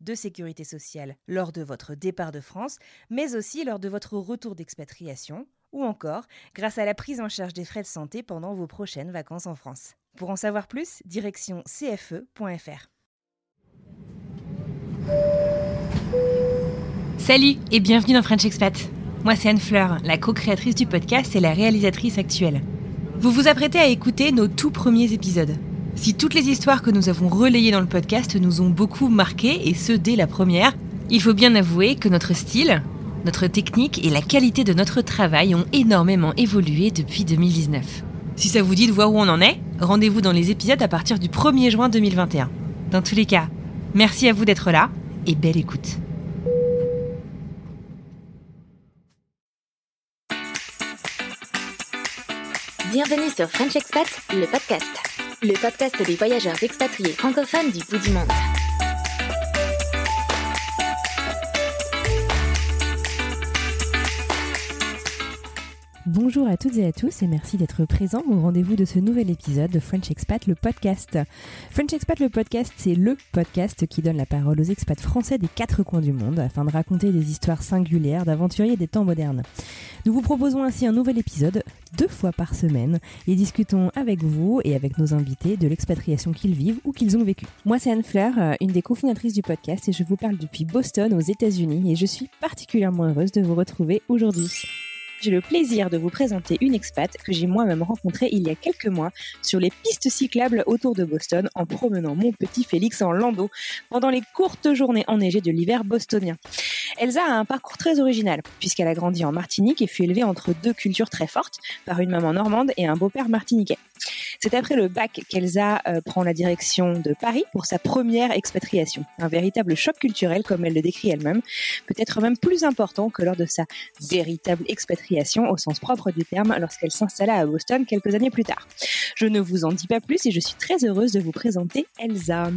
de sécurité sociale lors de votre départ de France, mais aussi lors de votre retour d'expatriation, ou encore grâce à la prise en charge des frais de santé pendant vos prochaines vacances en France. Pour en savoir plus, direction cfe.fr. Salut et bienvenue dans French Expat. Moi c'est Anne Fleur, la co-créatrice du podcast et la réalisatrice actuelle. Vous vous apprêtez à écouter nos tout premiers épisodes. Si toutes les histoires que nous avons relayées dans le podcast nous ont beaucoup marqué, et ce dès la première, il faut bien avouer que notre style, notre technique et la qualité de notre travail ont énormément évolué depuis 2019. Si ça vous dit de voir où on en est, rendez-vous dans les épisodes à partir du 1er juin 2021. Dans tous les cas, merci à vous d'être là et belle écoute. Bienvenue sur French Expat, le podcast. Le podcast des voyageurs expatriés francophones du bout du monde. Bonjour à toutes et à tous et merci d'être présents au rendez-vous de ce nouvel épisode de French Expat, le podcast. French Expat, le podcast, c'est le podcast qui donne la parole aux expats français des quatre coins du monde afin de raconter des histoires singulières d'aventuriers des temps modernes. Nous vous proposons ainsi un nouvel épisode deux fois par semaine et discutons avec vous et avec nos invités de l'expatriation qu'ils vivent ou qu'ils ont vécu. Moi, c'est Anne Fleur, euh, une des cofondatrices du podcast et je vous parle depuis Boston aux États-Unis et je suis particulièrement heureuse de vous retrouver aujourd'hui. J'ai le plaisir de vous présenter une expat que j'ai moi-même rencontrée il y a quelques mois sur les pistes cyclables autour de Boston en promenant mon petit Félix en landau pendant les courtes journées enneigées de l'hiver bostonien. Elsa a un parcours très original puisqu'elle a grandi en Martinique et fut élevée entre deux cultures très fortes par une maman normande et un beau-père martiniquais. C'est après le bac qu'Elsa euh, prend la direction de Paris pour sa première expatriation. Un véritable choc culturel comme elle le décrit elle-même, peut-être même plus important que lors de sa véritable expatriation au sens propre du terme lorsqu'elle s'installa à Boston quelques années plus tard. Je ne vous en dis pas plus et je suis très heureuse de vous présenter Elsa.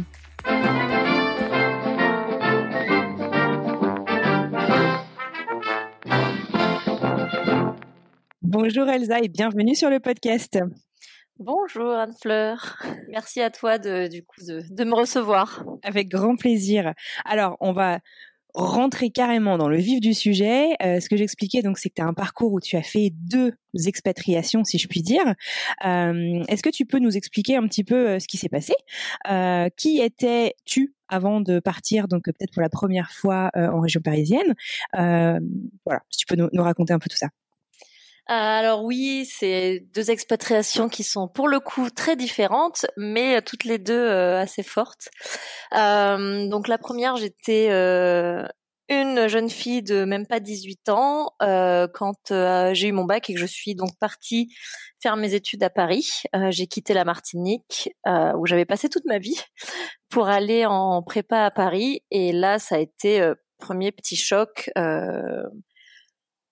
Bonjour Elsa et bienvenue sur le podcast. Bonjour Anne-Fleur, merci à toi de, du coup de, de me recevoir. Avec grand plaisir. Alors, on va rentrer carrément dans le vif du sujet. Euh, ce que j'expliquais, donc, c'est que tu as un parcours où tu as fait deux expatriations, si je puis dire. Euh, Est-ce que tu peux nous expliquer un petit peu euh, ce qui s'est passé? Euh, Qui étais-tu avant de partir, donc peut-être pour la première fois euh, en région parisienne? Voilà, si tu peux nous, nous raconter un peu tout ça. Alors oui, c'est deux expatriations qui sont pour le coup très différentes, mais toutes les deux euh, assez fortes. Euh, donc la première, j'étais euh, une jeune fille de même pas 18 ans euh, quand j'ai eu mon bac et que je suis donc partie faire mes études à Paris. j'ai quitté la Martinique où j'avais passé toute ma vie pour aller en prépa à Paris et là ça a été premier petit choc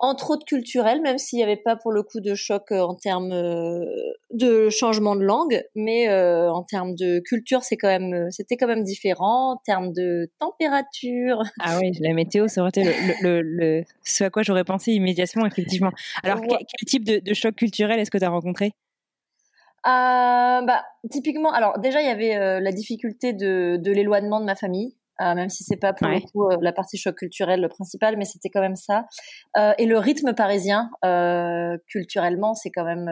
entre autres culturel, même s'il n'y avait pas pour le coup de choc euh, en termes euh, de changement de langue, mais euh, en termes de culture, c'est quand même, c'était quand même différent. En termes de température. Ah oui, la météo, ça aurait été le, le, ce à quoi j'aurais pensé immédiatement, effectivement. Alors, quel, type de, de choc culturel est-ce que tu as rencontré? Euh, bah, typiquement, alors déjà il y avait la difficulté de, de l'éloignement de ma famille. Euh, même si c'est pas pour le coup euh, la partie choc culturel le principal, mais c'était quand même ça. Euh, et le rythme parisien, culturellement, c'est quand même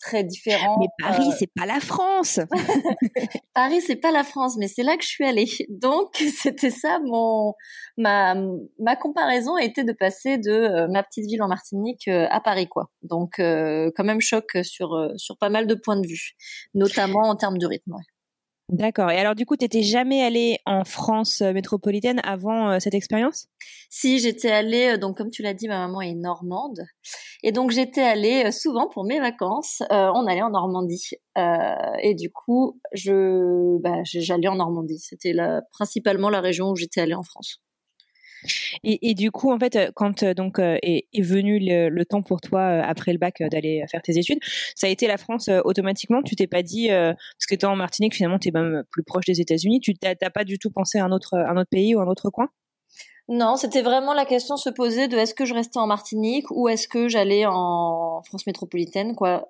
très différent. Mais Paris, c'est pas la France. Paris, c'est pas la France, mais c'est là que je suis allée. Donc c'était ça mon ma ma comparaison était de passer de ma petite ville en Martinique à Paris quoi. Donc quand même choc sur sur pas mal de points de vue, notamment en termes de rythme. D'accord. Et alors, du coup, tu n'étais jamais allée en France euh, métropolitaine avant euh, cette expérience? Si, j'étais allée, euh, donc comme tu l'as dit, ma maman est normande. Et donc, j'étais allée souvent pour mes vacances. on allait en Normandie. et du coup, je, bah, j'allais en Normandie. C'était principalement la région où j'étais allée en France. Et, du coup, en fait, euh, quand euh, donc euh, est, venu le, temps pour toi après le bac d'aller faire tes études, ça a été la France automatiquement. Tu t'es pas dit parce que toi en Martinique finalement tu es même plus proche des États-Unis. Tu t'as pas du tout pensé à un autre un autre pays ou un autre coin? Non, c'était vraiment la question se poser de est-ce que je restais en Martinique ou est-ce que j'allais en France métropolitaine, quoi.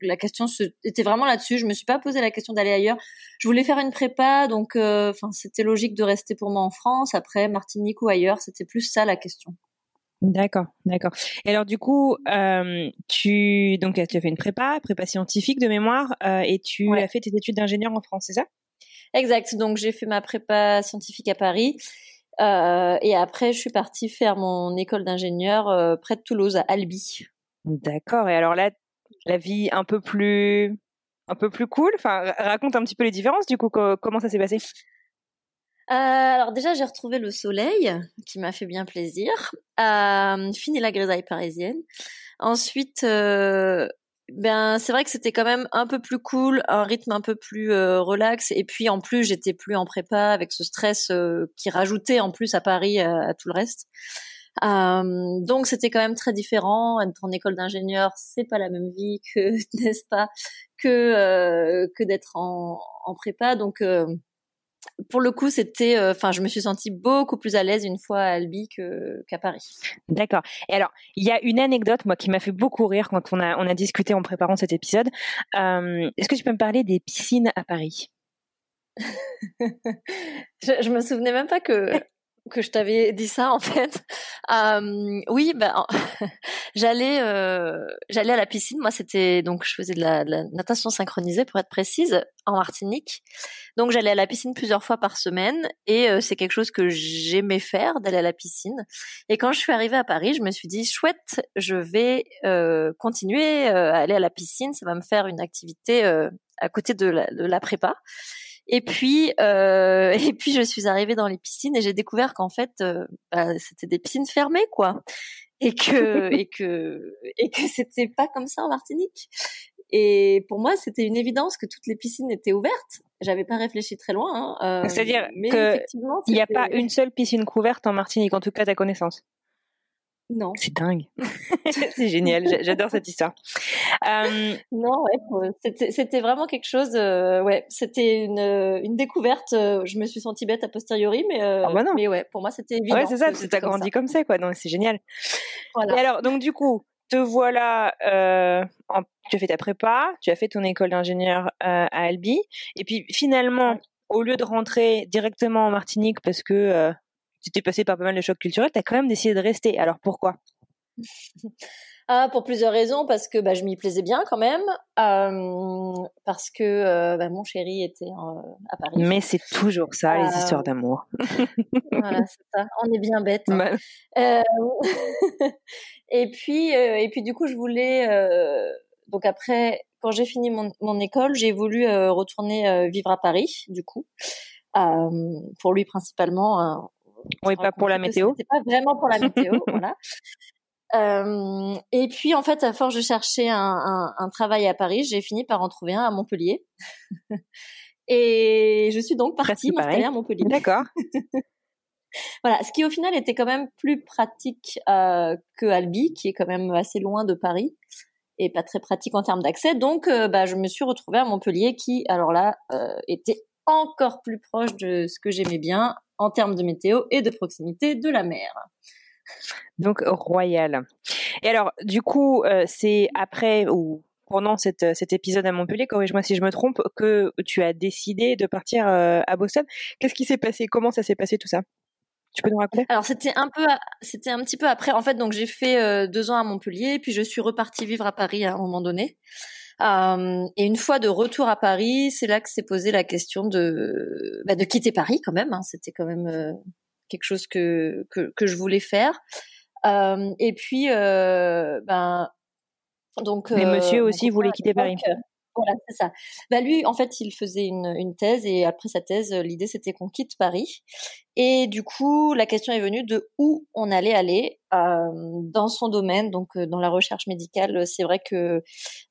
La question était vraiment là-dessus. Je me suis pas posé la question d'aller ailleurs. Je voulais faire une prépa, donc euh, c'était logique de rester pour moi en France. Après Martinique ou ailleurs, c'était plus ça la question. D'accord, d'accord. Et alors du coup, euh, tu donc tu as fait une prépa, prépa scientifique de mémoire, et tu as fait tes études d'ingénieur en France, c'est ça? Exact. Donc j'ai fait ma prépa scientifique à Paris euh, et après, je suis partie faire mon école d'ingénieur euh, près de Toulouse, à Albi. D'accord. Et alors là, la vie un peu plus, un peu plus cool. Enfin, raconte un petit peu les différences. Du coup, comment ça s'est passé? Euh, alors déjà, j'ai retrouvé le soleil, qui m'a fait bien plaisir. Euh, fini la grisaille parisienne. Ensuite, euh, ben c'est vrai que c'était quand même un peu plus cool, un rythme un peu plus euh, relax et puis en plus j'étais plus en prépa avec ce stress qui rajoutait en plus à Paris à, tout le reste. Euh, donc c'était quand même très différent. Être en école d'ingénieur, c'est pas la même vie que n'est-ce pas que que d'être en, en prépa. Donc pour le coup, c'était, euh, enfin, je me suis sentie beaucoup plus à l'aise une fois à Albi qu'à Paris. D'accord. Et alors, il y a une anecdote, moi, qui m'a fait beaucoup rire quand on a, on a discuté en préparant cet épisode. Euh, est-ce que tu peux me parler des piscines à Paris? Je, je me souvenais même pas que que je t'avais dit ça en fait. Euh, oui, ben j'allais euh, j'allais à la piscine. Moi, c'était donc je faisais de la, natation synchronisée pour être précise en Martinique. Donc j'allais à la piscine plusieurs fois par semaine et euh, c'est quelque chose que j'aimais faire d'aller à la piscine. Et quand je suis arrivée à Paris, je me suis dit chouette, je vais euh, continuer euh, à aller à la piscine. Ça va me faire une activité à côté de la, de la prépa. Et puis, euh, et puis je suis arrivée dans les piscines et j'ai découvert qu'en fait, euh, bah, c'était des piscines fermées, quoi, et que et que et que c'était pas comme ça en Martinique. Et pour moi, c'était une évidence que toutes les piscines étaient ouvertes. J'avais pas réfléchi très loin. Hein, euh, C'est-à-dire qu'il n'y a pas une seule piscine couverte en Martinique, en tout cas à ta connaissance? Non. C'est dingue. c'est génial. J'adore cette histoire. Euh... Non, ouais, c'était vraiment quelque chose. Euh, ouais, c'était une, une découverte. Euh, je me suis sentie bête a posteriori, mais euh, ah bah non. mais ouais, pour moi c'était évident. Ouais, c'est ça. Tu as grandi comme ça, quoi. Donc c'est génial. Voilà. Et alors, donc du coup, te voilà. En, tu as fait ta prépa, tu as fait ton école d'ingénieur à Albi, et puis finalement, au lieu de rentrer directement en Martinique parce que tu t'es passé par pas mal de chocs culturels, tu as quand même décidé de rester. Alors pourquoi? Ah, pour plusieurs raisons, parce que bah, je m'y plaisais bien quand même, euh, parce que euh, bah, mon chéri était à Paris. Mais c'est toujours ça, les histoires euh, d'amour. voilà, c'est ça. On est bien bêtes. Hein. Euh, et puis, et puis du coup, je voulais. donc après, quand j'ai fini mon, mon école, j'ai voulu retourner vivre à Paris, du coup. pour lui principalement, oui, pas pour la météo. C'est pas vraiment pour la météo, voilà. Euh, et puis en fait, à force de chercher un, un, un travail à Paris, j'ai fini par en trouver un à Montpellier. et je suis donc partie m'installer à Montpellier. D'accord. voilà, ce qui au final était quand même plus pratique euh, que Albi, qui est quand même assez loin de Paris et pas très pratique en termes d'accès. Donc, euh, bah, je me suis retrouvée à Montpellier, qui alors là euh, était encore plus proche de ce que j'aimais bien, en termes de météo et de proximité de la mer. Donc royal. Et alors, du coup, euh, c'est après ou pendant cette, cet épisode à Montpellier, corrige-moi si je me trompe, que tu as décidé de partir euh, à Boston. Qu'est-ce qui s'est passé? Comment ça s'est passé tout ça? Tu peux nous raconter? Alors c'était un peu, c'était un petit peu après. En fait, donc j'ai fait deux ans à Montpellier, puis je suis repartie vivre à Paris à un moment donné. Euh, et une fois de retour à Paris, c'est là que s'est posé la question de bah, de quitter Paris quand même. Hein. C'était quand même euh, quelque chose que, que, que je voulais faire. Euh, et puis ben donc. Mais Monsieur aussi voulait quitter Paris. Voilà, c'est ça. Bah lui, en fait, il faisait une, thèse et après sa thèse, l'idée c'était qu'on quitte Paris. Et du coup, la question est venue de où on allait aller euh, dans son domaine, donc euh, dans la recherche médicale. C'est vrai que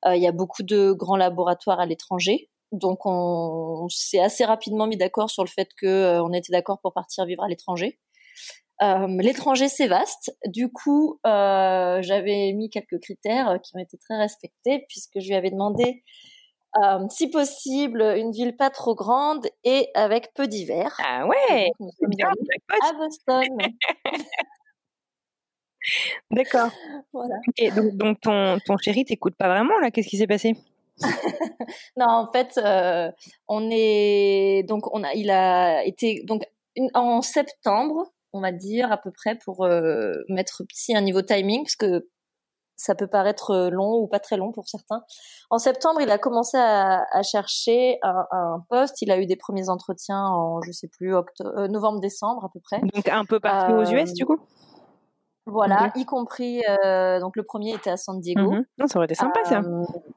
euh, il y a beaucoup de grands laboratoires à l'étranger. Donc on, s'est assez rapidement mis d'accord sur le fait que euh, était d'accord pour partir vivre à l'étranger. Euh, l'étranger c'est vaste. Du coup, euh, j'avais mis quelques critères qui ont été très respectés puisque je lui avais demandé euh, si possible, une ville pas trop grande et avec peu d'hiver. Ah ouais, bien. À Boston. D'accord. Voilà. Et donc, donc, ton, ton chéri t'écoute pas vraiment là Qu'est-ce qui s'est passé? Non, en fait, euh, on est donc on a, il a été donc en septembre, on va dire à peu près pour euh, mettre si un niveau timing, parce que ça peut paraître euh, long ou pas très long pour certains. En septembre, il a commencé à, à chercher un, un, poste. Il a eu des premiers entretiens en, je sais plus, octobre, euh, novembre-décembre à peu près. Donc un peu partout aux US du coup? Voilà, y compris euh, donc le premier était à San Diego. Mhm. non, ça aurait été sympa ça.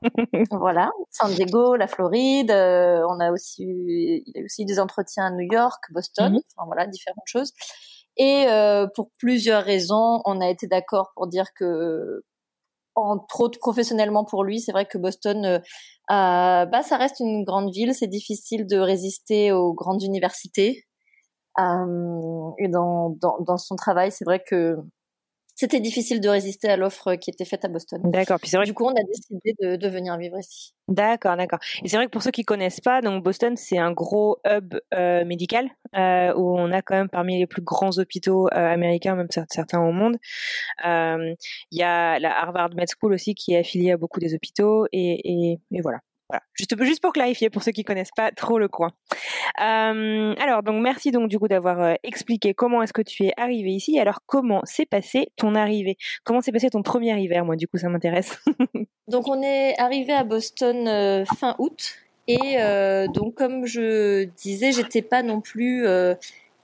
voilà, San Diego, la Floride. on a aussi eu, il a aussi eu des entretiens à New York, Boston. Mhm. Enfin voilà, différentes choses. Et pour plusieurs raisons, on a été d'accord pour dire que entre autres professionnellement pour lui, c'est vrai que Boston, euh, bah, ça reste une grande ville. C'est difficile de résister aux grandes universités. Euh, et dans, dans, dans, son travail, c'est vrai que c'était difficile de résister à l'offre qui était faite à Boston. D'accord. Puis c'est vrai. Du coup, on a décidé de, de venir vivre ici. D'accord, d'accord. Et c'est vrai que pour ceux qui connaissent pas, donc Boston, c'est un gros hub euh, médical euh, où on a quand même parmi les plus grands hôpitaux euh, américains, même certains au monde. Il y a la Harvard Med School aussi qui est affiliée à beaucoup des hôpitaux et, et, et voilà. Voilà, juste, juste pour clarifier pour ceux qui connaissent pas trop le coin. Euh, alors donc merci donc du coup d'avoir euh, expliqué comment est-ce que tu es arrivé ici. Alors comment s'est passé ton arrivée? Comment s'est passé ton premier hiver Moi du coup ça m'intéresse. donc on est arrivé à Boston euh, fin août et donc comme je disais j'étais pas non plus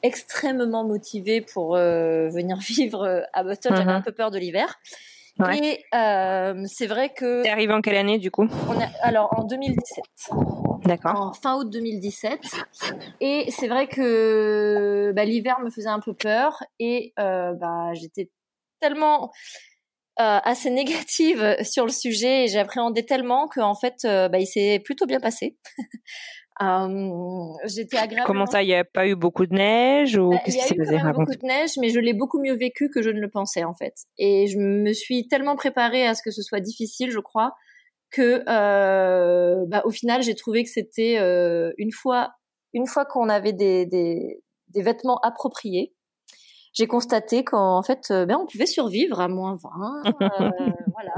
extrêmement motivée pour venir vivre à Boston. J'avais uh-huh. un peu peur de l'hiver. Ouais. Et euh, c'est vrai que. T'es arrivé en quelle année du coup? On a, Alors en 2017. D'accord. En fin août 2017. Et c'est vrai que bah, l'hiver me faisait un peu peur et euh, bah, j'étais tellement euh, assez négative sur le sujet et j'appréhendais tellement qu'en fait euh, bah, il s'est plutôt bien passé. Euh, j'étais agréable. Comment ça, il n'y a pas eu beaucoup de neige ou bah, qu'est-ce qui s'est passé Il y a eu beaucoup de neige, mais je l'ai beaucoup mieux vécu que je ne le pensais en fait. Et je me suis tellement préparée à ce que ce soit difficile, je crois, que euh, bah, au final j'ai trouvé que c'était euh, une fois une fois qu'on avait des, des, des vêtements appropriés, j'ai constaté qu'en fait, euh, ben, on pouvait survivre à moins 20. Euh, voilà.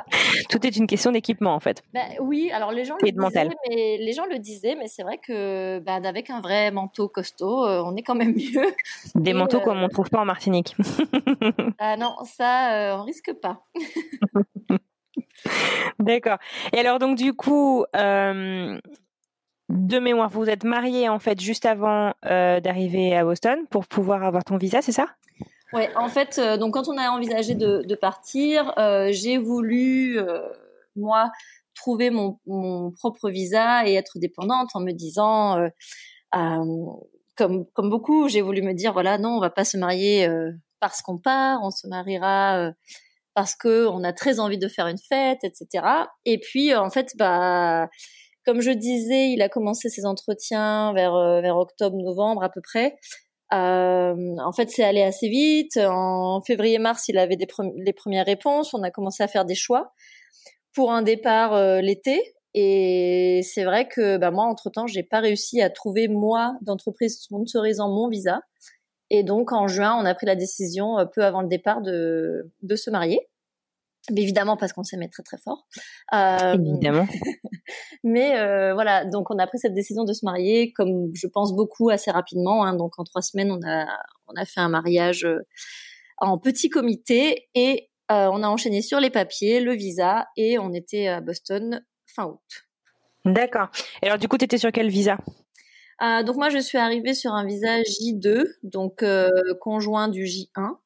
Tout est une question d'équipement, en fait. Ben, oui, alors les gens, le disaient, mais, les gens le disaient, mais c'est vrai que ben, avec un vrai manteau costaud, euh, on est quand même mieux. Des Et, manteaux euh... comme on trouve pas en Martinique. ah non, ça, euh, on risque pas. D'accord. Et alors, donc, du coup, euh, de mémoire, vous êtes marié en fait juste avant euh, d'arriver à Boston pour pouvoir avoir ton visa, c'est ça? Ouais, en fait, euh, donc quand on a envisagé de, partir, euh, j'ai voulu moi trouver mon, propre visa et être dépendante en me disant, comme comme beaucoup, j'ai voulu me dire voilà non, on va pas se marier parce qu'on part, on se mariera parce que on a très envie de faire une fête, etc. Et puis en fait, bah comme je disais, il a commencé ses entretiens vers vers octobre-novembre à peu près. Euh, en fait, c'est allé assez vite. En février-mars, il avait les premières réponses. On a commencé à faire des choix pour un départ euh, l'été. Et c'est vrai que bah, moi, entre-temps, j'ai pas réussi à trouver, moi, d'entreprise sponsorisant mon visa. Et donc, en juin, on a pris la décision, euh, peu avant le départ, de se marier. Mais évidemment parce qu'on s'aimait très très fort. Euh, évidemment. mais euh, voilà, donc on a pris cette décision de se marier, comme je pense beaucoup assez rapidement. Hein. donc en trois semaines, on a on a fait un mariage euh, en petit comité et on a enchaîné sur les papiers, le visa et on était à Boston fin août. D'accord. Et alors du coup, tu étais sur quel visa? Donc moi, je suis arrivée sur un visa J2, donc conjoint du J1.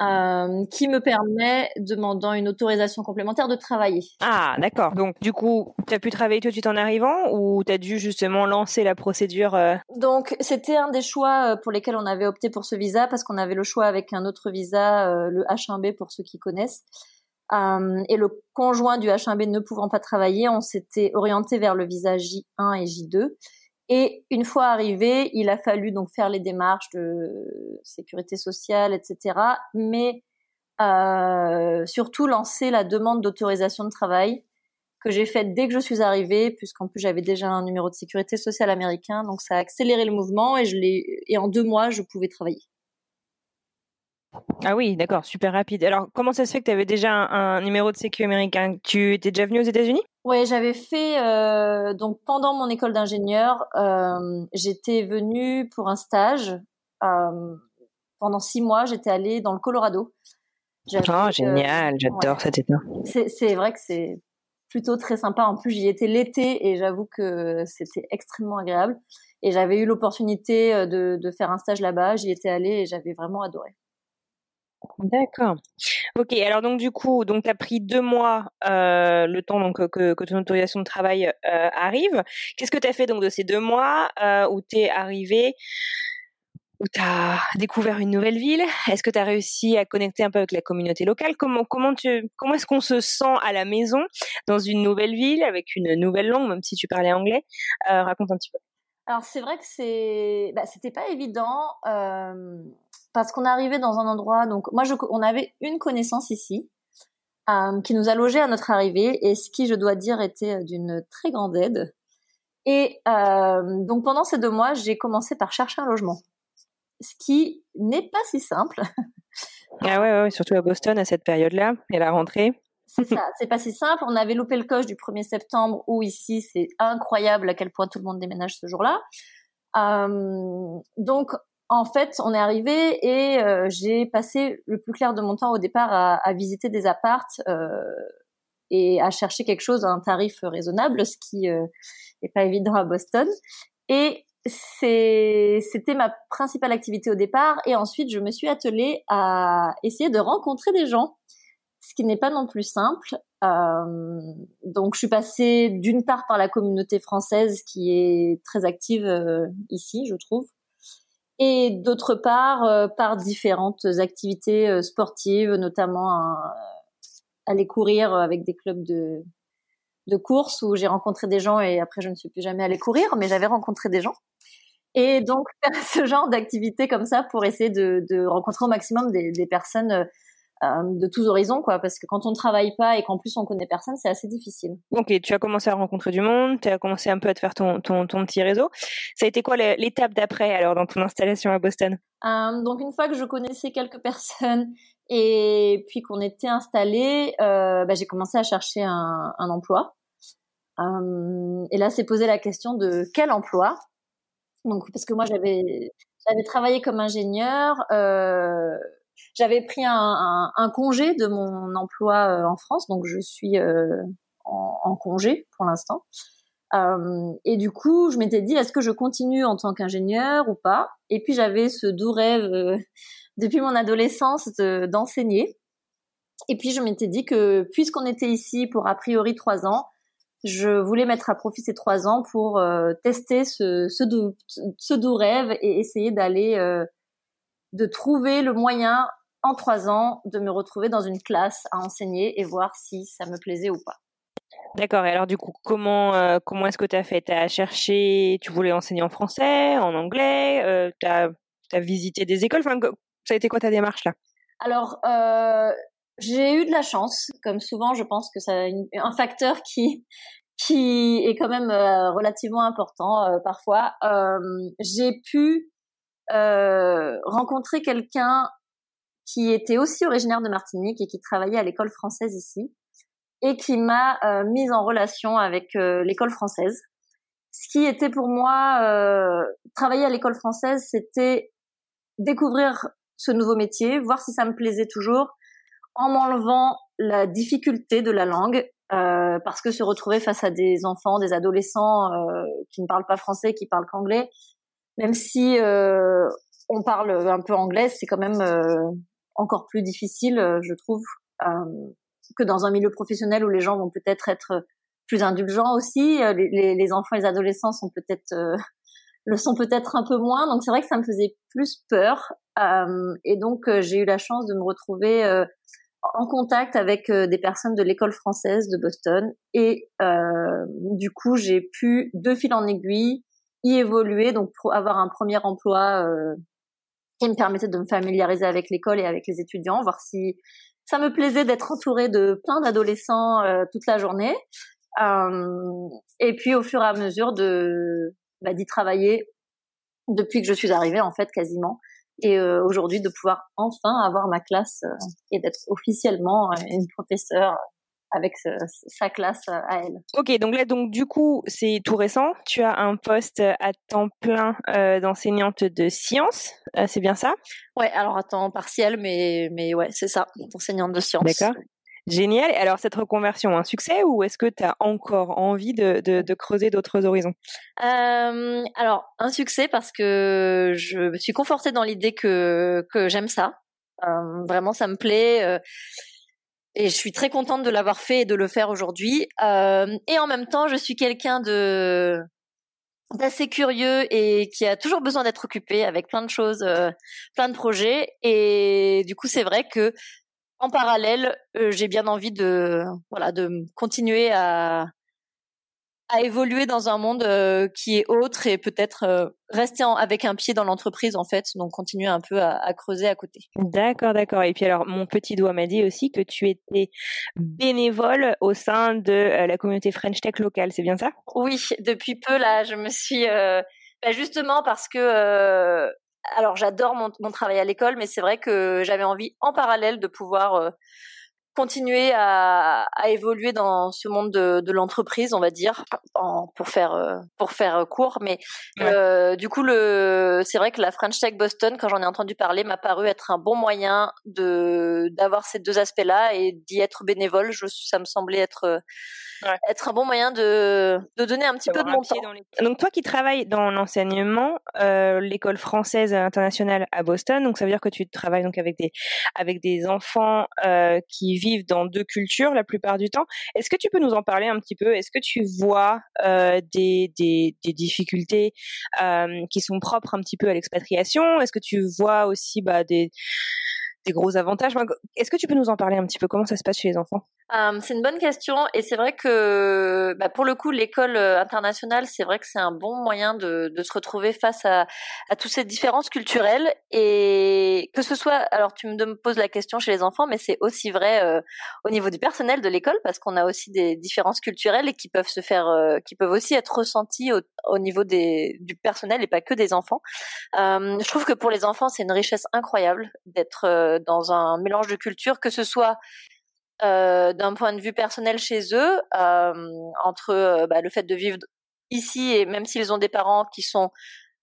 Euh, qui me permet, demandant une autorisation complémentaire, de travailler. Ah, d'accord. Donc, du coup, tu as pu travailler tout de suite en arrivant ou tu as dû justement lancer la procédure euh? Donc, c'était un des choix euh, pour lesquels on avait opté pour ce visa parce qu'on avait le choix avec un autre visa, le H1B pour ceux qui connaissent. et le conjoint du H1B ne pouvant pas travailler, on s'était orienté vers le visa J1 et J2. Et une fois arrivé, il a fallu donc faire les démarches de sécurité sociale, etc. Mais euh, surtout lancer la demande d'autorisation de travail que j'ai faite dès que je suis arrivée, puisqu'en plus j'avais déjà un numéro de sécurité sociale américain, donc ça a accéléré le mouvement et je et en deux mois je pouvais travailler. Ah oui, d'accord, super rapide. Alors, comment ça se fait que tu avais déjà un, numéro de sécu américain? Tu étais déjà venu aux États-Unis? Oui, j'avais fait euh, donc pendant mon école d'ingénieur, euh, j'étais venue pour un stage. Euh, pendant six mois, j'étais allée dans le Colorado. Oh, génial, j'adore cet état. C'est vrai que c'est plutôt très sympa. En plus, j'y étais l'été et j'avoue que c'était extrêmement agréable. Et j'avais eu l'opportunité de, de faire un stage là-bas. J'y étais allée et j'avais vraiment adoré. D'accord. Ok, alors donc du coup, donc tu as pris deux mois euh, le temps donc que, ton autorisation de travail euh, arrive. Qu'est-ce que tu as fait donc de ces deux mois euh, où tu es arrivé, où tu as découvert une nouvelle ville? Est-ce que tu as réussi à connecter un peu avec la communauté locale? Comment comment tu comment est-ce qu'on se sent à la maison dans une nouvelle ville avec une nouvelle langue, même si tu parlais anglais? Raconte un petit peu. Alors c'est vrai que c'est, bah, c'était pas évident parce qu'on est arrivé dans un endroit. Donc moi, je, on avait une connaissance ici euh, qui nous a logés à notre arrivée et ce qui, je dois dire, était d'une très grande aide. Et euh, donc pendant ces deux mois, j'ai commencé par chercher un logement, ce qui n'est pas si simple. ah ouais, ouais, surtout à Boston à cette période-là et la rentrée. C'est ça, c'est pas si simple. On avait loupé le coche du 1er septembre où ici c'est incroyable à quel point tout le monde déménage ce jour-là. Euh, donc en fait, on est arrivé et euh, j'ai passé le plus clair de mon temps au départ à, visiter des appartes euh, et à chercher quelque chose à un tarif raisonnable, ce qui n'est euh, pas évident à Boston. Et c'était ma principale activité au départ. Et ensuite, je me suis attelée à essayer de rencontrer des gens, ce qui n'est pas non plus simple. donc, je suis passée d'une part par la communauté française qui est très active ici, je trouve et d'autre part euh, par différentes activités euh, sportives, notamment aller courir avec des clubs de, de course où j'ai rencontré des gens et après je ne suis plus jamais allée courir, mais j'avais rencontré des gens. Et donc faire ce genre d'activité comme ça pour essayer de, de rencontrer au maximum des, des personnes euh, euh, de tous horizons, quoi, parce que quand on ne travaille pas et qu'en plus on connaît personne, c'est assez difficile. Ok, tu as commencé à rencontrer du monde, tu as commencé un peu à te faire ton, ton, ton petit réseau. Ça a été quoi l'étape d'après alors dans ton installation à Boston? Euh, Donc une fois que je connaissais quelques personnes et puis qu'on était installé, euh, bah, j'ai commencé à chercher un, un emploi. Euh, et là, c'est posé la question de quel emploi? Donc parce que moi j'avais j'avais travaillé comme ingénieur. Euh, j'avais pris un, congé de mon emploi euh, en France, donc je suis euh, en, congé pour l'instant. Euh, et du coup, je m'étais dit, est-ce que je continue en tant qu'ingénieur ou pas? Et puis j'avais ce doux rêve depuis mon adolescence d'enseigner. et puis je m'étais dit que puisqu'on était ici pour a priori trois ans, je voulais mettre à profit ces trois ans pour tester ce doux rêve et essayer d'aller de trouver le moyen en trois ans de me retrouver dans une classe à enseigner et voir si ça me plaisait ou pas. D'accord. Et alors du coup, comment euh, comment est-ce que tu as fait? Tu as cherché, tu voulais enseigner en français, en anglais, euh, tu as, visité des écoles, enfin, ça a été quoi ta démarche là? Alors, euh, j'ai eu de la chance, comme souvent, je pense que c'est un facteur qui qui est quand même euh, relativement important euh, parfois. j'ai pu rencontrer quelqu'un qui était aussi originaire de Martinique et qui travaillait à l'école française ici et qui m'a euh, mise en relation avec euh, l'école française. Ce qui était pour moi euh, travailler à l'école française, c'était découvrir ce nouveau métier, voir si ça me plaisait toujours, en m'enlevant la difficulté de la langue, euh, parce que se retrouver face à des enfants, des adolescents euh, qui ne parlent pas français, qui parlent qu'anglais, même si euh, on parle un peu anglais, c'est quand même encore plus difficile, je trouve que dans un milieu professionnel où les gens vont peut-être être plus indulgents aussi. Euh, les, les, les enfants et les adolescents sont peut-être euh, le sont peut-être un peu moins. Donc c'est vrai que ça me faisait plus peur. Euh, et donc j'ai eu la chance de me retrouver en contact avec des personnes de l'école française de Boston. Et du coup j'ai pu de fil en aiguille y évoluer, donc pour avoir un premier emploi qui me permettait de me familiariser avec l'école et avec les étudiants, voir si ça me plaisait d'être entourée de plein d'adolescents euh, toute la journée. Euh, et puis au fur et à mesure de bah, d'y travailler depuis que je suis arrivée en fait quasiment. Et euh, aujourd'hui de pouvoir enfin avoir ma classe et d'être officiellement une professeure avec sa classe à elle. Ok, donc là, donc du coup, c'est tout récent. Tu as un poste à temps plein euh, d'enseignante de sciences, euh, c'est bien ça? Ouais, alors à temps partiel, mais mais ouais, c'est ça, enseignante de sciences. D'accord. Génial. Et alors, cette reconversion, un succès ou est-ce que tu as encore envie de, de, de creuser d'autres horizons? Euh, Alors, un succès parce que je me suis confortée dans l'idée que, que j'aime ça. Euh, vraiment, ça me plaît. Euh, et je suis très contente de l'avoir fait et de le faire aujourd'hui. Euh, et en même temps, je suis quelqu'un de d'assez curieux et qui a toujours besoin d'être occupé avec plein de choses, euh, plein de projets. Et du coup, c'est vrai que en parallèle, euh, j'ai bien envie de voilà de continuer à à évoluer dans un monde euh, qui est autre et peut-être euh, rester avec un pied dans l'entreprise en fait, donc continuer un peu à, à creuser à côté. D'accord, d'accord. Et puis alors, mon petit doigt m'a dit aussi que tu étais bénévole au sein de euh, la communauté French Tech locale, c'est bien ça? Oui, depuis peu là, je me suis bah, justement parce que alors j'adore mon, mon, travail à l'école, mais c'est vrai que j'avais envie en parallèle de pouvoir continuer à, à, évoluer dans ce monde de, de l'entreprise, on va dire, en, pour faire euh, pour faire court. Mais euh, du coup, le c'est vrai que la French Tech Boston, quand j'en ai entendu parler, m'a paru être un bon moyen de d'avoir ces deux aspects-là et d'y être bénévole. Je, ça me semblait être ouais. être un bon moyen de, de donner un petit peu de mon temps. Les... Donc toi qui travailles dans l'enseignement, euh, l'école française internationale à Boston, donc ça veut dire que tu travailles donc avec des avec des enfants euh, qui vivent dans deux cultures la plupart du temps. Est-ce que tu peux nous en parler un petit peu? Est-ce que tu vois euh, des, des, difficultés euh, qui sont propres un petit peu à l'expatriation? Est-ce que tu vois aussi bah, des des gros avantages? Est-ce que tu peux nous en parler un petit peu? Comment ça se passe chez les enfants? Euh, C'est une bonne question et c'est vrai que bah, pour le coup, l'école euh, internationale, c'est vrai que c'est un bon moyen de, de se retrouver face à, à, toutes ces différences culturelles et que ce soit, alors tu me poses la question chez les enfants, mais c'est aussi vrai euh, au niveau du personnel de l'école parce qu'on a aussi des différences culturelles et qui peuvent se faire, qui peuvent aussi être ressenties au, au, niveau des, du personnel et pas que des enfants. Je trouve que pour les enfants, c'est une richesse incroyable d'être dans un mélange de cultures, que ce soit euh, d'un point de vue personnel chez eux, euh, entre euh, bah, le fait de vivre ici et même s'ils ont des parents qui sont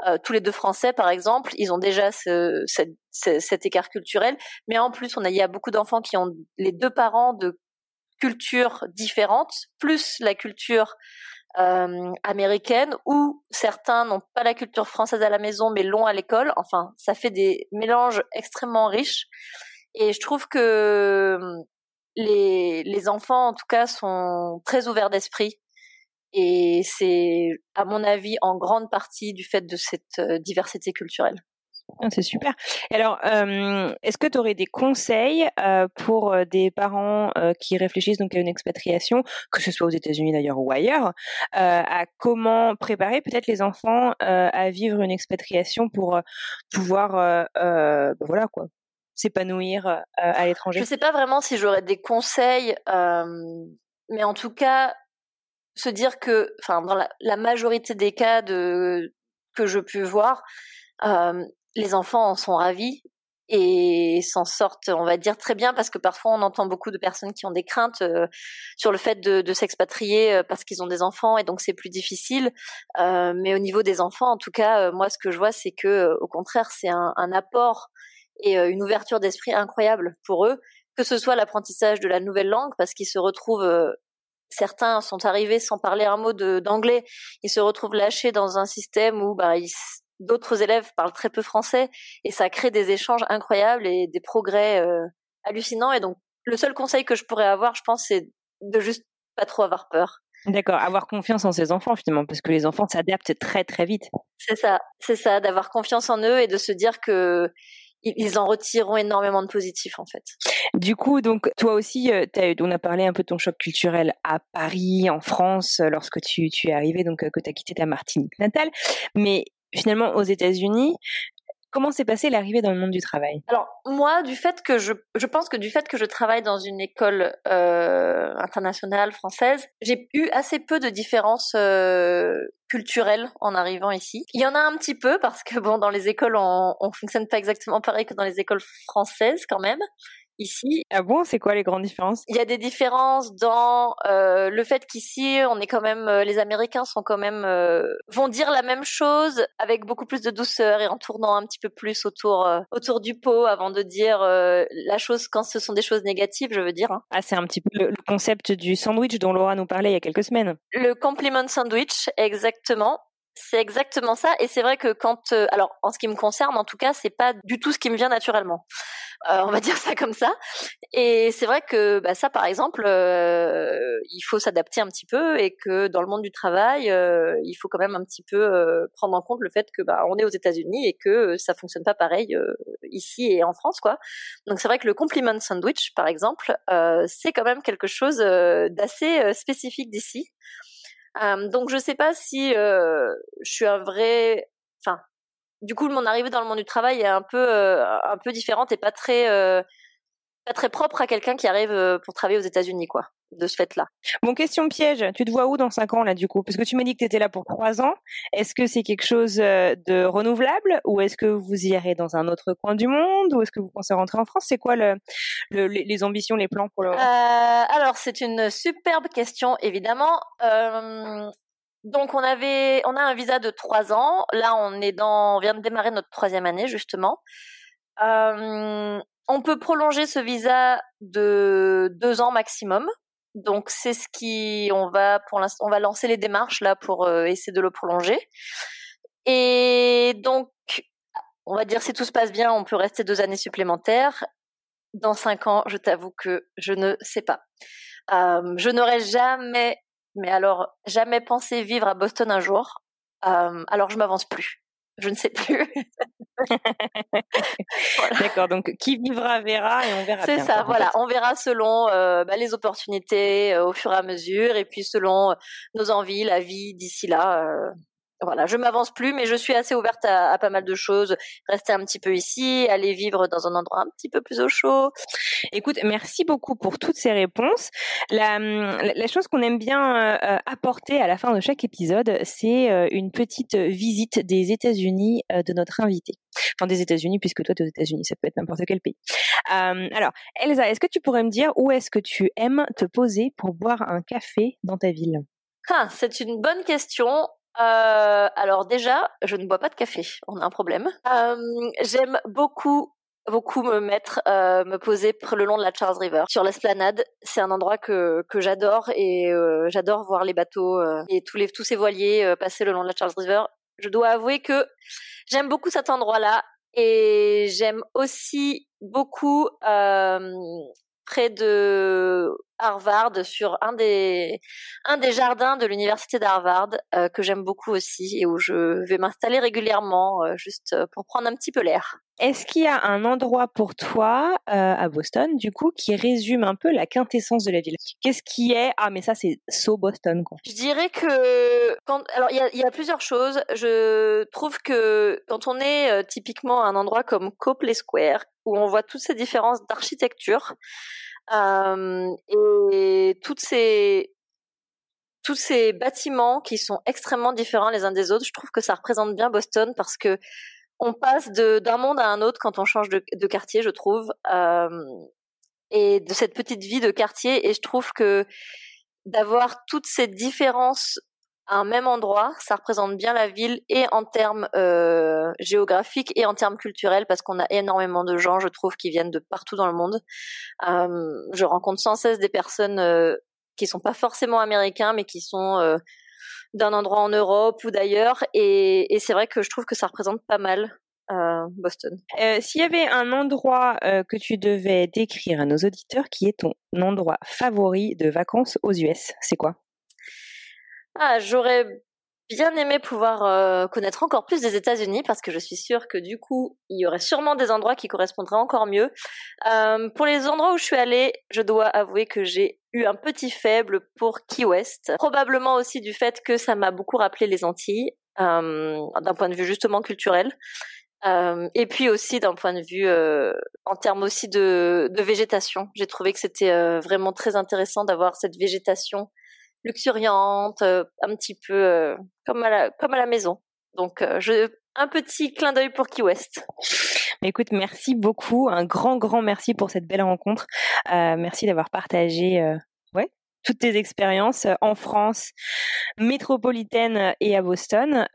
euh, tous les deux français par exemple, ils ont déjà ce, cet écart culturel, mais en plus on a il y a beaucoup d'enfants qui ont les deux parents de cultures différentes, plus la culture euh, américaine où certains n'ont pas la culture française à la maison mais l'ont à l'école. Enfin, ça fait des mélanges extrêmement riches. Et je trouve que les, les enfants, en tout cas, sont très ouverts d'esprit. Et c'est, à mon avis, en grande partie du fait de cette euh, diversité culturelle. Ah, c'est super. Alors, euh, est-ce que tu aurais des conseils euh, pour euh, des parents euh, qui réfléchissent donc à une expatriation, que ce soit aux États-Unis d'ailleurs ou ailleurs, euh, à comment préparer peut-être les enfants à vivre une expatriation pour pouvoir, bah, voilà quoi, s'épanouir à l'étranger Je sais pas vraiment si j'aurais des conseils, mais en tout cas, se dire que, enfin, dans la, majorité des cas de que je peux voir, euh, les enfants en sont ravis et s'en sortent, on va dire très bien, parce que parfois on entend beaucoup de personnes qui ont des craintes euh, sur le fait de, s'expatrier euh, parce qu'ils ont des enfants et donc c'est plus difficile. Euh, mais au niveau des enfants, en tout cas, moi ce que je vois, c'est que au contraire, c'est un, apport et une ouverture d'esprit incroyable pour eux, que ce soit l'apprentissage de la nouvelle langue, parce qu'ils se retrouvent certains sont arrivés sans parler un mot d'anglais, ils se retrouvent lâchés dans un système où bah, d'autres élèves parlent très peu français et ça crée des échanges incroyables et des progrès euh, hallucinants. Et donc, le seul conseil que je pourrais avoir, je pense, c'est de juste pas trop avoir peur. D'accord, avoir confiance en ses enfants finalement, parce que les enfants s'adaptent très très vite. C'est ça, c'est ça, d'avoir confiance en eux et de se dire que ils en retireront énormément de positifs en fait. Du coup, donc toi aussi, euh, as, on a parlé un peu de ton choc culturel à Paris, en France, euh, lorsque tu, tu es arrivé, donc que tu as quitté ta Martinique natale. Mais finalement aux États-Unis. Comment s'est passé l'arrivée dans le monde du travail? Alors moi, du fait que je, je pense que du fait que je travaille dans une école euh, internationale française, j'ai eu assez peu de différences euh, culturelles en arrivant ici. Il y en a un petit peu parce que bon, dans les écoles, on, on fonctionne pas exactement pareil que dans les écoles françaises quand même ici? Ah bon, c'est quoi les grandes différences? Il y a des différences dans euh, le fait qu'ici, on est quand même, euh, les Américains sont quand même euh, vont dire la même chose avec beaucoup plus de douceur et en tournant un petit peu plus autour autour du pot avant de dire la chose quand ce sont des choses négatives, je veux dire. Hein. Ah, c'est un petit peu le, concept du sandwich dont Laura nous parlait il y a quelques semaines. Le compliment sandwich, exactement. C'est exactement ça, et c'est vrai que quand, alors en ce qui me concerne, en tout cas, c'est pas du tout ce qui me vient naturellement. Euh, on va dire ça comme ça. Et c'est vrai que bah, ça, par exemple, euh, il faut s'adapter un petit peu et que dans le monde du travail, euh, il faut quand même un petit peu prendre en compte le fait que bah, on est aux États-Unis et que ça fonctionne pas pareil ici et en France, quoi. Donc c'est vrai que le compliment sandwich, par exemple, c'est quand même quelque chose d'assez spécifique d'ici. Donc je sais pas si je suis un vrai, enfin du coup, mon arrivée dans le monde du travail est un peu, euh, un peu différente et pas très, euh, pas très propre à quelqu'un qui arrive euh, pour travailler aux États-Unis, quoi, de ce fait-là. Bon, question piège. Tu te vois où dans cinq ans, là, du coup? Parce que tu m'as dit que tu étais là pour trois ans. Est-ce que c'est quelque chose de renouvelable? Ou est-ce que vous irez dans un autre coin du monde? Ou est-ce que vous pensez rentrer en France? C'est quoi le, les ambitions, les plans pour le Alors, c'est une superbe question, évidemment. Donc on avait, on a un visa de trois ans. Là, on est dans, on vient de démarrer notre troisième année justement. Euh, on peut prolonger ce visa de deux ans maximum. Donc c'est ce qui, on va pour l'instant, on va lancer les démarches là pour euh, essayer de le prolonger. Et donc, on va dire si tout se passe bien, on peut rester deux années supplémentaires. Dans cinq ans, je t'avoue que je ne sais pas. Euh, je n'aurais jamais mais alors jamais pensé vivre à Boston un jour. Euh, alors je m'avance plus. Je ne sais plus. D'accord, donc qui vivra verra et on verra. C'est ça, voilà, on verra selon euh, bah, les opportunités euh, au fur et à mesure et puis selon nos envies, la vie d'ici là voilà, je m'avance plus, mais je suis assez ouverte à, à, pas mal de choses. Rester un petit peu ici, aller vivre dans un endroit un petit peu plus au chaud. Écoute, merci beaucoup pour toutes ces réponses. La, la chose qu'on aime bien euh, apporter à la fin de chaque épisode, c'est euh, une petite visite des États-Unis euh, de notre invité. Enfin, des États-Unis, puisque toi, tu es aux États-Unis, ça peut être n'importe quel pays. alors, Elsa, est-ce que tu pourrais me dire où est-ce que tu aimes te poser pour boire un café dans ta ville? Ah, c'est une bonne question. Euh, alors déjà, je ne bois pas de café. On a un problème. Euh, J'aime beaucoup beaucoup me mettre, euh, me poser le long de la Charles River, sur l'esplanade. C'est un endroit que que j'adore et euh, j'adore voir les bateaux euh, et tous les tous ces voiliers euh, passer le long de la Charles River. Je dois avouer que j'aime beaucoup cet endroit-là et j'aime aussi beaucoup près de Harvard sur un des un des jardins de l'université d'Harvard euh, que j'aime beaucoup aussi et où je vais m'installer régulièrement euh, juste euh, pour prendre un petit peu l'air. Est-ce qu'il y a un endroit pour toi à Boston du coup qui résume un peu la quintessence de la ville? Qu'est-ce qui est ah mais ça c'est so Boston quoi. Je dirais que quand alors il y a, y a, plusieurs choses. Je trouve que quand on est typiquement à un endroit comme Copley Square où on voit toutes ces différences d'architecture et toutes ces tous ces bâtiments qui sont extrêmement différents les uns des autres, je trouve que ça représente bien Boston parce que on passe d'un monde à un autre quand on change de, quartier, je trouve, et de cette petite vie de quartier. Et je trouve que d'avoir toutes ces différences un même endroit, ça représente bien la ville et en termes euh, géographiques et en termes culturels parce qu'on a énormément de gens, je trouve, qui viennent de partout dans le monde. Euh, je rencontre sans cesse des personnes euh, qui sont pas forcément américains, mais qui sont euh, d'un endroit en Europe ou d'ailleurs, et, et c'est vrai que je trouve que ça représente pas mal euh, Boston. Euh, S'il y avait un endroit euh, que tu devais décrire à nos auditeurs qui est ton endroit favori de vacances aux US, c'est quoi? Ah, j'aurais bien aimé pouvoir euh, connaître encore plus des États-Unis parce que je suis sûre que du coup, il y aurait sûrement des endroits qui correspondraient encore mieux. Euh, pour les endroits où je suis allée, je dois avouer que j'ai eu un petit faible pour Key West. Probablement aussi du fait que ça m'a beaucoup rappelé les Antilles, euh, d'un point de vue justement culturel. Et puis aussi d'un point de vue en termes aussi de, végétation, j'ai trouvé que c'était vraiment très intéressant d'avoir cette végétation luxuriante, euh, un petit peu euh, comme à la maison. Donc euh, je un petit clin d'œil pour Key West. Écoute, merci beaucoup, un grand grand merci pour cette belle rencontre. merci d'avoir partagé ouais toutes tes expériences en France métropolitaine et à Boston.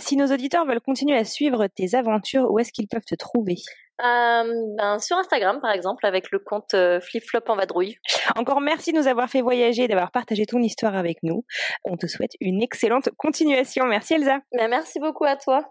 si nos auditeurs veulent continuer à suivre tes aventures, où est-ce qu'ils peuvent te trouver? Euh, ben, sur Instagram, par exemple, avec le compte euh, Flip Flop en vadrouille. Encore merci de nous avoir fait voyager et d'avoir partagé ton histoire avec nous. On te souhaite une excellente continuation. Merci Elsa. Ben, merci beaucoup à toi.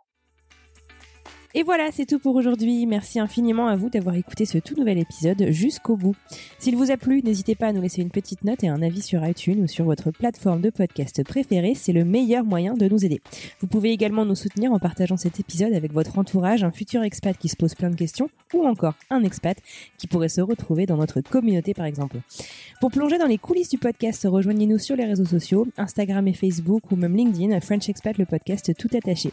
Et voilà, c'est tout pour aujourd'hui. Merci infiniment à vous d'avoir écouté ce tout nouvel épisode jusqu'au bout. S'il vous a plu, n'hésitez pas à nous laisser une petite note et un avis sur iTunes ou sur votre plateforme de podcast préférée. C'est le meilleur moyen de nous aider. Vous pouvez également nous soutenir en partageant cet épisode avec votre entourage, un futur expat qui se pose plein de questions ou encore un expat qui pourrait se retrouver dans notre communauté par exemple. Pour plonger dans les coulisses du podcast, rejoignez-nous sur les réseaux sociaux, Instagram et Facebook ou même LinkedIn, French Expat le podcast tout attaché.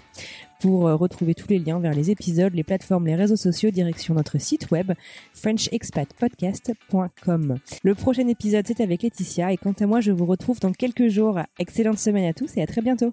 Pour euh, retrouver tous les liens vers les épisodes, les plateformes, les réseaux sociaux, direction notre site web frenchexpatpodcast.com. Le prochain épisode, c'est avec Laetitia et quant à moi, je vous retrouve dans quelques jours. Excellente semaine à tous et à très bientôt.